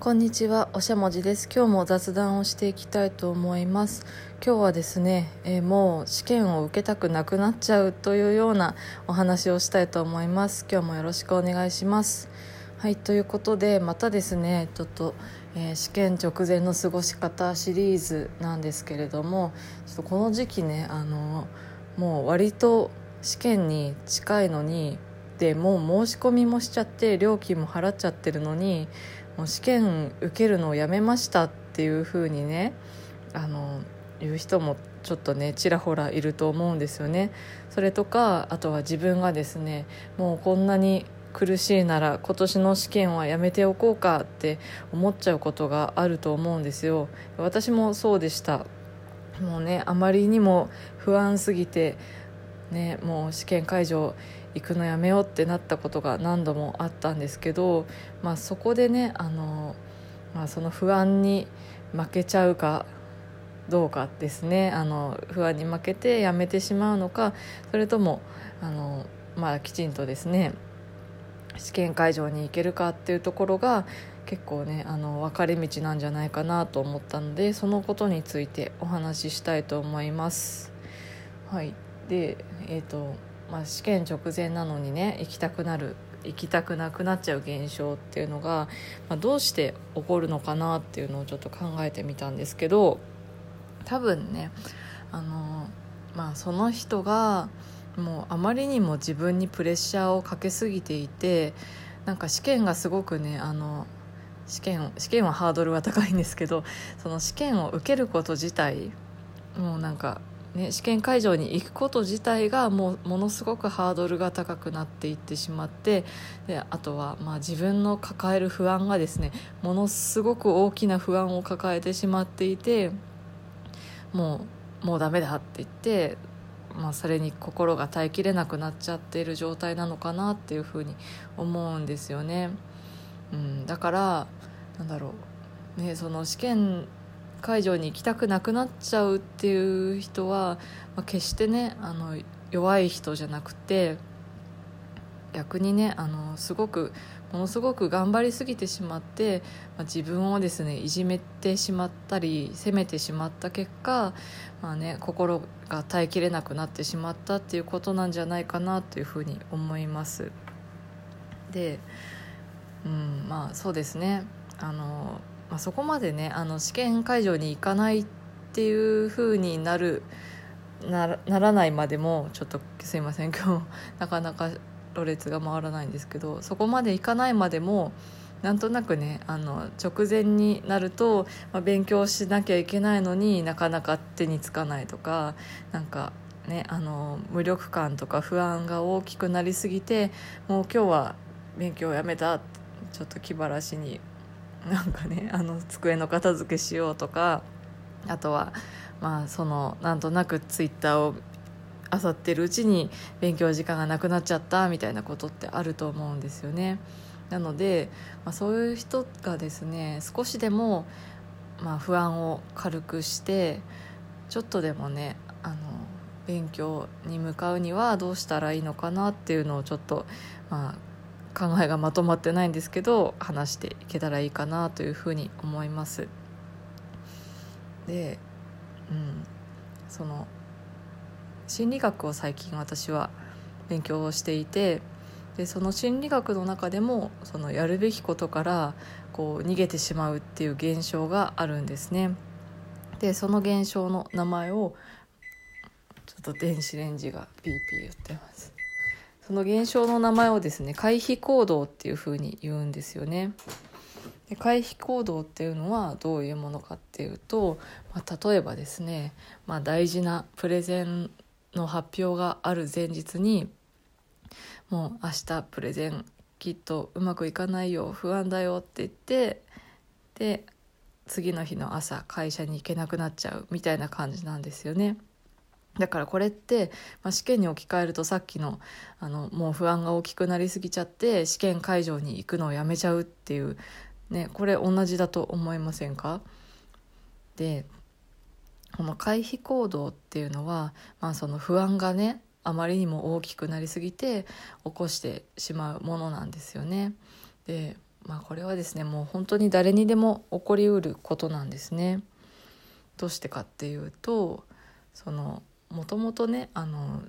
こんにちは、おしゃもじです。今日も雑談をしていきたいと思います。今日はですね、えーもう試験を受けたくなくなっちゃうというようなお話をしたいと思います。今日もよろしくお願いします。はい、ということで、またですね、ちょっと、えー試験直前の過ごし方シリーズなんですけれども、ちょっとこの時期ね、あの、もう割と試験に近いのに、でもう申し込みもしちゃって料金も払っちゃってるのにもう試験受けるのをやめましたっていう風にねあの言う人もちょっとねちらほらいると思うんですよね。それとかあとは自分がですねもうこんなに苦しいなら今年の試験はやめておこうかって思っちゃうことがあると思うんですよ。私もそうでした。もうねあまりにも不安すぎてねもう試験会場行くのやめようってなったことが何度もあったんですけど、まあ、そこでねあの、まあ、その不安に負けちゃうかどうかですねあの不安に負けてやめてしまうのかそれともあの、まあ、きちんとですね試験会場に行けるかっていうところが結構ねあの分かれ道なんじゃないかなと思ったのでそのことについてお話ししたいと思います。はい、でえーとまあ、試験直前なのにね行きたくなる行きたくなくなっちゃう現象っていうのが、まあ、どうして起こるのかなっていうのをちょっと考えてみたんですけど多分ねあの、まあ、その人がもうあまりにも自分にプレッシャーをかけすぎていてなんか試験がすごくねあの試験試験はハードルは高いんですけどその試験を受けること自体もうなんかね、試験会場に行くこと自体がもうものすごくハードルが高くなっていってしまってであとはまあ自分の抱える不安がですねものすごく大きな不安を抱えてしまっていてもうもうダメだって言って、まあ、それに心が耐えきれなくなっちゃっている状態なのかなっていうふうに思うんですよね。うん、だからなんだろう、ね、その試験会場に行きたくなくなっちゃうっていう人は、まあ、決してねあの弱い人じゃなくて逆にねあのすごくものすごく頑張りすぎてしまって、まあ、自分をですねいじめてしまったり責めてしまった結果、まあね、心が耐えきれなくなってしまったっていうことなんじゃないかなというふうに思います。で、うん、まあそうですねあのまあ、そこまでねあの試験会場に行かないっていう風になるならないまでもちょっとすいません今日なかなかろれつが回らないんですけどそこまで行かないまでもなんとなくねあの直前になると、まあ、勉強しなきゃいけないのになかなか手につかないとかなんかねあの無力感とか不安が大きくなりすぎてもう今日は勉強をやめたちょっと気晴らしに なんかねあの机の片付けしようとかあとはまあそのなんとなくツイッターを漁ってるうちに勉強時間がなくなっちゃったみたいなことってあると思うんですよね。なので、まあ、そういう人がですね少しでも、まあ、不安を軽くしてちょっとでもねあの勉強に向かうにはどうしたらいいのかなっていうのをちょっとまあ考えがまとまってないんですけど話していけたらいいかなというふうに思います。で、うん、その心理学を最近私は勉強をしていてでその心理学の中でもそのやるべきことからこう逃げてしまうっていう現象があるんですね。でその現象の名前をちょっと電子レンジがピーピー言ってます。その現象の名前をですね回避行動っていうふうに言うんですよね。で回避行動っていうのはどういうものかっていうと、まあ、例えばですね、まあ、大事なプレゼンの発表がある前日にもう明日プレゼンきっとうまくいかないよ不安だよって言ってで次の日の朝会社に行けなくなっちゃうみたいな感じなんですよね。だからこれって、まあ、試験に置き換えるとさっきのあのもう不安が大きくなりすぎちゃって試験会場に行くのをやめちゃうっていう、ね、これ同じだと思いませんか？でこの回避行動っていうのは、まあ、その不安がねあまりにも大きくなりすぎて起こしてしまうものなんですよね。でまあ、これはですねもう本当に誰にでも起こりうることなんですね。どうしてかっていうとそのもともとねあの、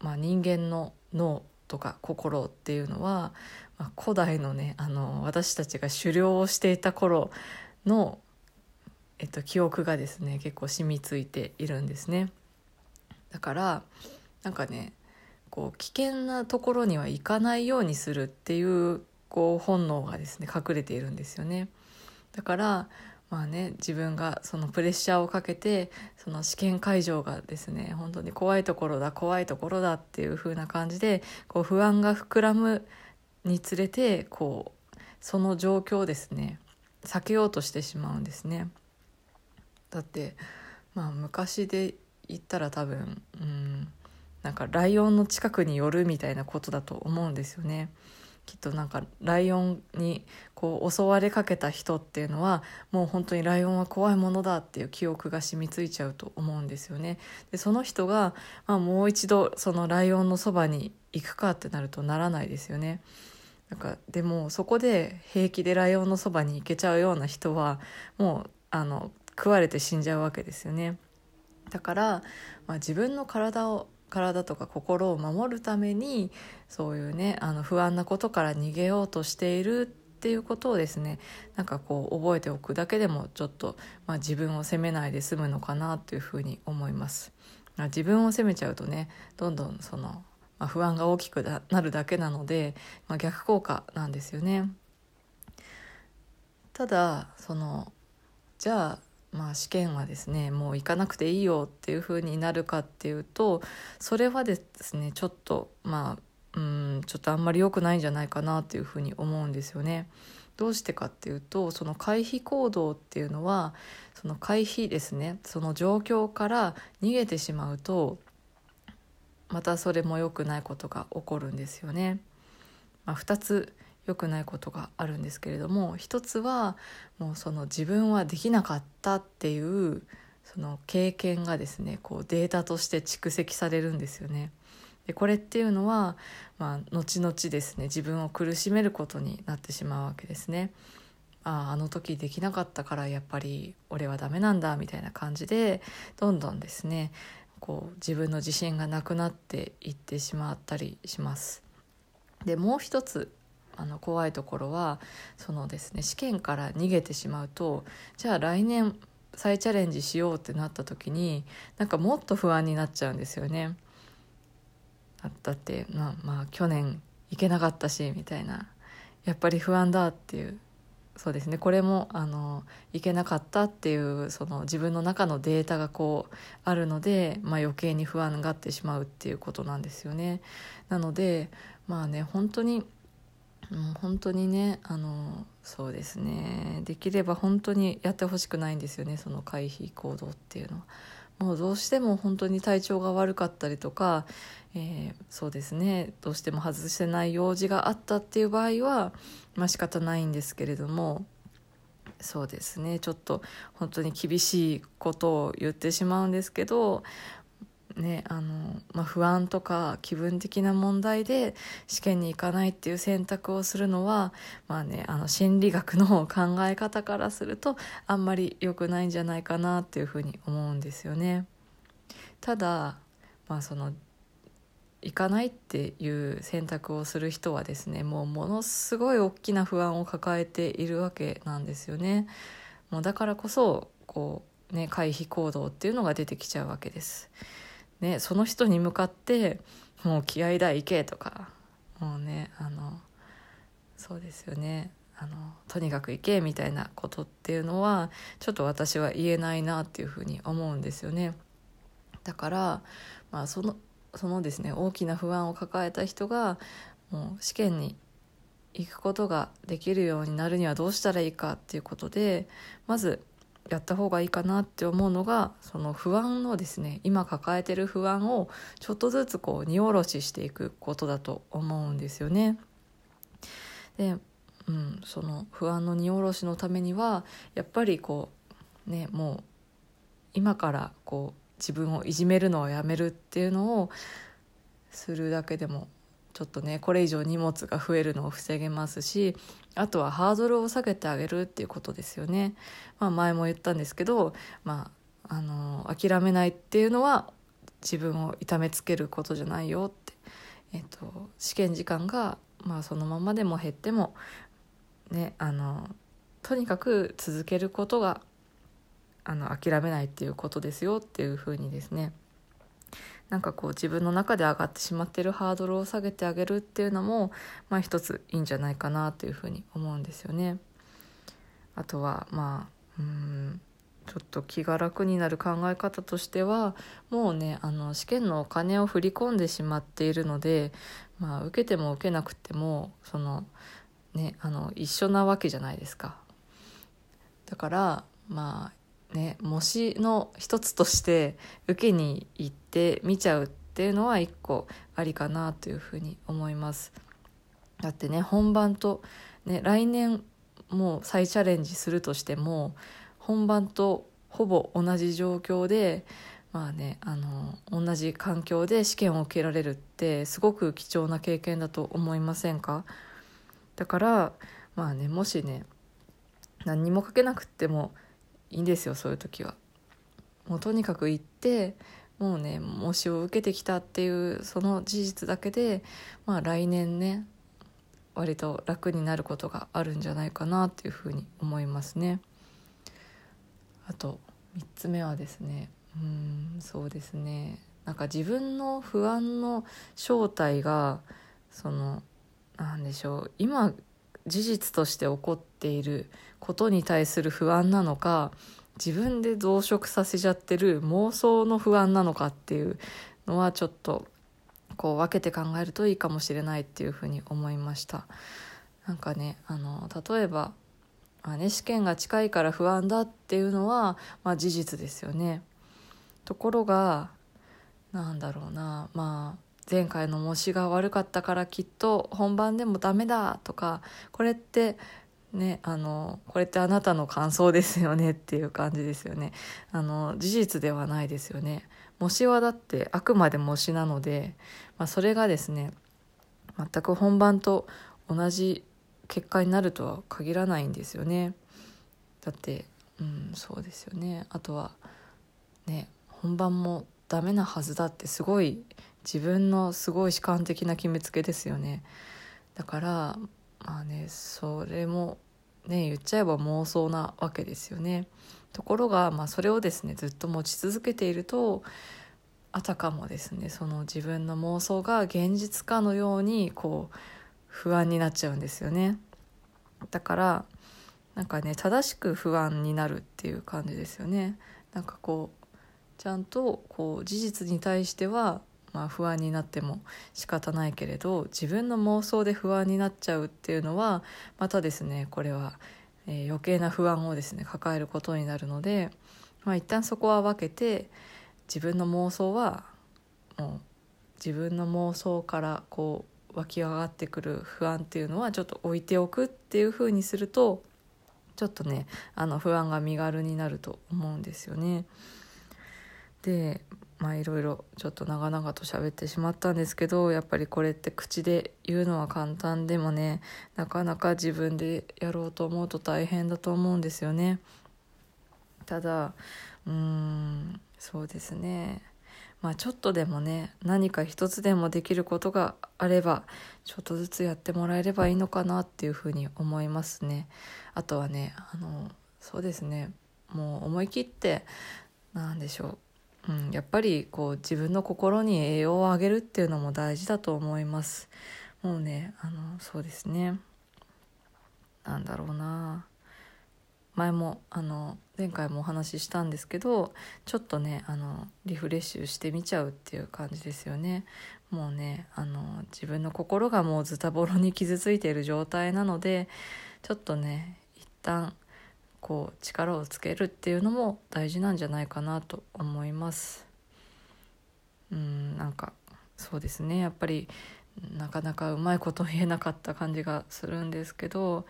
まあ、人間の脳とか心っていうのは、まあ、古代のねあの私たちが狩猟をしていた頃の、えっと、記憶がですね結構染みついているんですね。だからなんかねこう危険なところには行かないようにするっていうこう本能がですね隠れているんですよね。だからまあね自分がそのプレッシャーをかけてその試験会場がですね本当に怖いところだ怖いところだっていう風な感じでこう不安が膨らむにつれてこうその状況をですね避けようとしてしまうんですね。だってまあ昔で言ったら多分うんなんかライオンの近くに寄るみたいなことだと思うんですよね。きっとなんかライオンにこう襲われかけた人っていうのはもう本当にライオンは怖いものだっていう記憶が染みついちゃうと思うんですよね。でその人が、まあ、もう一度そのライオンのそばに行くかってなるとならないですよね。なんかでもそこで平気でライオンのそばに行けちゃうような人はもうあの食われて死んじゃうわけですよね。だから、まあ、自分の体を体とか心を守るためにそういうねあの不安なことから逃げようとしているっていうことをですねなんかこう覚えておくだけでもちょっと、まあ、自分を責めないで済むのかなというふうに思います。ま、自分を責めちゃうとねどんどんその、まあ、不安が大きくなるだけなので、まあ、逆効果なんですよね。ただそのじゃあまあ、試験はですねもう行かなくていいよっていう風になるかっていうとそれはですねちょっとまあうんちょっとあんまり良くないんじゃないかなっていう風に思うんですよね。どうしてかっていうとその回避行動っていうのはその回避ですねその状況から逃げてしまうとまたそれも良くないことが起こるんですよね。まあ、2つ良くないことがあるんですけれども一つはもうその自分はできなかったっていうその経験がですねこうデータとして蓄積されるんですよね。でこれっていうのは、まあ、後々ですね自分を苦しめることになってしまうわけですね。ああの時できなかったからやっぱり俺はダメなんだみたいな感じでどんどんですねこう自分の自信がなくなっていってしまったりします。でもう一つあの怖いところはそのですね試験から逃げてしまうとじゃあ来年再チャレンジしようってなった時になんかもっと不安になっちゃうんですよね。だってまあまあ去年行けなかったしみたいなやっぱり不安だっていうそうですねこれもあのいけなかったっていうその自分の中のデータがこうあるので、まあ、余計に不安がってしまうっていうことなんですよね。なのでまあね本当にもう本当にねあのそうですね。できれば本当にやってほしくないんですよねその回避行動っていうのは。もうどうしても本当に体調が悪かったりとか、えー、そうですね。どうしても外せない用事があったっていう場合はまあ仕方ないんですけれども。そうですね。ちょっと本当に厳しいことを言ってしまうんですけどねあのまあ、不安とか気分的な問題で試験に行かないっていう選択をするのは、まあね、あの心理学の考え方からするとあんまり良くないんじゃないかなっていうふうに思うんですよね。ただ、まあ、その行かないっていう選択をする人はですねもうものすごい大きな不安を抱えているわけなんですよね。もうだからこそこう、ね、回避行動っていうのが出てきちゃうわけです。ね、その人に向かってもう気合だ行けとかもうねあのそうですよねあのとにかく行けみたいなことっていうのはちょっと私は言えないなっていうふうに思うんですよね。だから、まあ、そのそのですね大きな不安を抱えた人がもう試験に行くことができるようになるにはどうしたらいいかっていうことでまずやった方がいいかなって思うのがその不安のですね今抱えてる不安をちょっとずつこう荷下ろししていくことだと思うんですよね。で、うん、その不安の荷下ろしのためにはやっぱりこうねもう今からこう自分をいじめるのをやめるっていうのをするだけでもちょっとねこれ以上荷物が増えるのを防げますしあとはハードルを下げてあげるっていうことですよね。まあ、前も言ったんですけど、まあ、あの諦めないっていうのは自分を痛めつけることじゃないよって、えっと、試験時間が、まあ、そのままでも減っても、ね、あのとにかく続けることがあの諦めないっていうことですよっていうふうにですねなんかこう自分の中で上がってしまってるハードルを下げてあげるっていうのも、まあ、一ついいんじゃないかなというふうに思うんですよね。あとはまあうんちょっと気が楽になる考え方としてはもうねあの試験のお金を振り込んでしまっているので、まあ、受けても受けなくてもその、ね、あの一緒なわけじゃないですか。だからまあね模試の一つとして受けに行って見ちゃうっていうのは一個ありかなというふうに思います。だってね本番と、ね、来年もう再チャレンジするとしても本番とほぼ同じ状況でまあねあの同じ環境で試験を受けられるってすごく貴重な経験だと思いませんか？だからまあねもしね何にも書けなくてもいいんですよそういう時は。もうとにかく行ってもうね模試を受けてきたっていうその事実だけで、まあ、来年ね割と楽になることがあるんじゃないかなっていうふうに思いますね。あと3つ目はですねうんそうですねなんか自分の不安の正体がそのなんでしょう今事実として起こっていることに対する不安なのか自分で増殖させちゃってる妄想の不安なのかっていうのはちょっとこう分けて考えるといいかもしれないっていうふうに思いました。なんかねあの例えば、まあね、試験が近いから不安だっていうのは、まあ、事実ですよね。ところがなんだろうなまあ前回の模試が悪かったからきっと本番でもダメだとかこれってねあのこれってあなたの感想ですよねっていう感じですよね。あの事実ではないですよね。模試はだってあくまで模試なので、まあ、それがですね全く本番と同じ結果になるとは限らないんですよね。だってうんそうですよね。あとはね本番もダメなはずだってすごい自分のすごい主観的な決めつけですよね。だからまあねそれもね言っちゃえば妄想なわけですよね。ところが、まあ、それをですねずっと持ち続けているとあたかもですねその自分の妄想が現実かのようにこう不安になっちゃうんですよね。だからなんかね正しく不安になるっていう感じですよね。なんかこうちゃんとこう事実に対してはまあ、不安になっても仕方ないけれど自分の妄想で不安になっちゃうっていうのはまたですねこれは、えー、余計な不安をですね抱えることになるので、まあ、一旦そこは分けて自分の妄想はもう自分の妄想からこう湧き上がってくる不安っていうのはちょっと置いておくっていうふうにするとちょっとねあの不安が身軽になると思うんですよね。でまあいろいろちょっと長々と喋ってしまったんですけどやっぱりこれって口で言うのは簡単でもねなかなか自分でやろうと思うと大変だと思うんですよね。ただうーんそうですねまあちょっとでもね何か一つでもできることがあればちょっとずつやってもらえればいいのかなっていうふうに思いますね。あとはねあのそうですねもう思い切って何でしょううん、やっぱりこう自分の心に栄養をあげるっていうのも大事だと思います。もうねあのそうですね。なんだろうな。前もあの前回もお話ししたんですけどちょっとねあのリフレッシュしてみちゃうっていう感じですよね。もうねあの自分の心がもうズタボロに傷ついている状態なのでちょっとね一旦こう力をつけるっていうのも大事なんじゃないかなと思います。うんなんかそうですね。やっぱりなかなかうまいこと言えなかった感じがするんですけど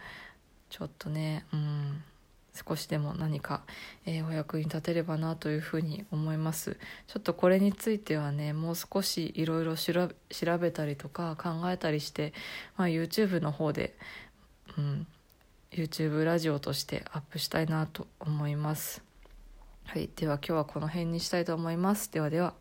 ちょっとねうん少しでも何か、えー、お役に立てればなというふうに思います。ちょっとこれについてはねもう少しいろいろ調べたりとか考えたりして、まあ、YouTube の方で、うん、YouTube ラジオとしてアップしたいなと思います。はい。では今日はこの辺にしたいと思います。ではでは。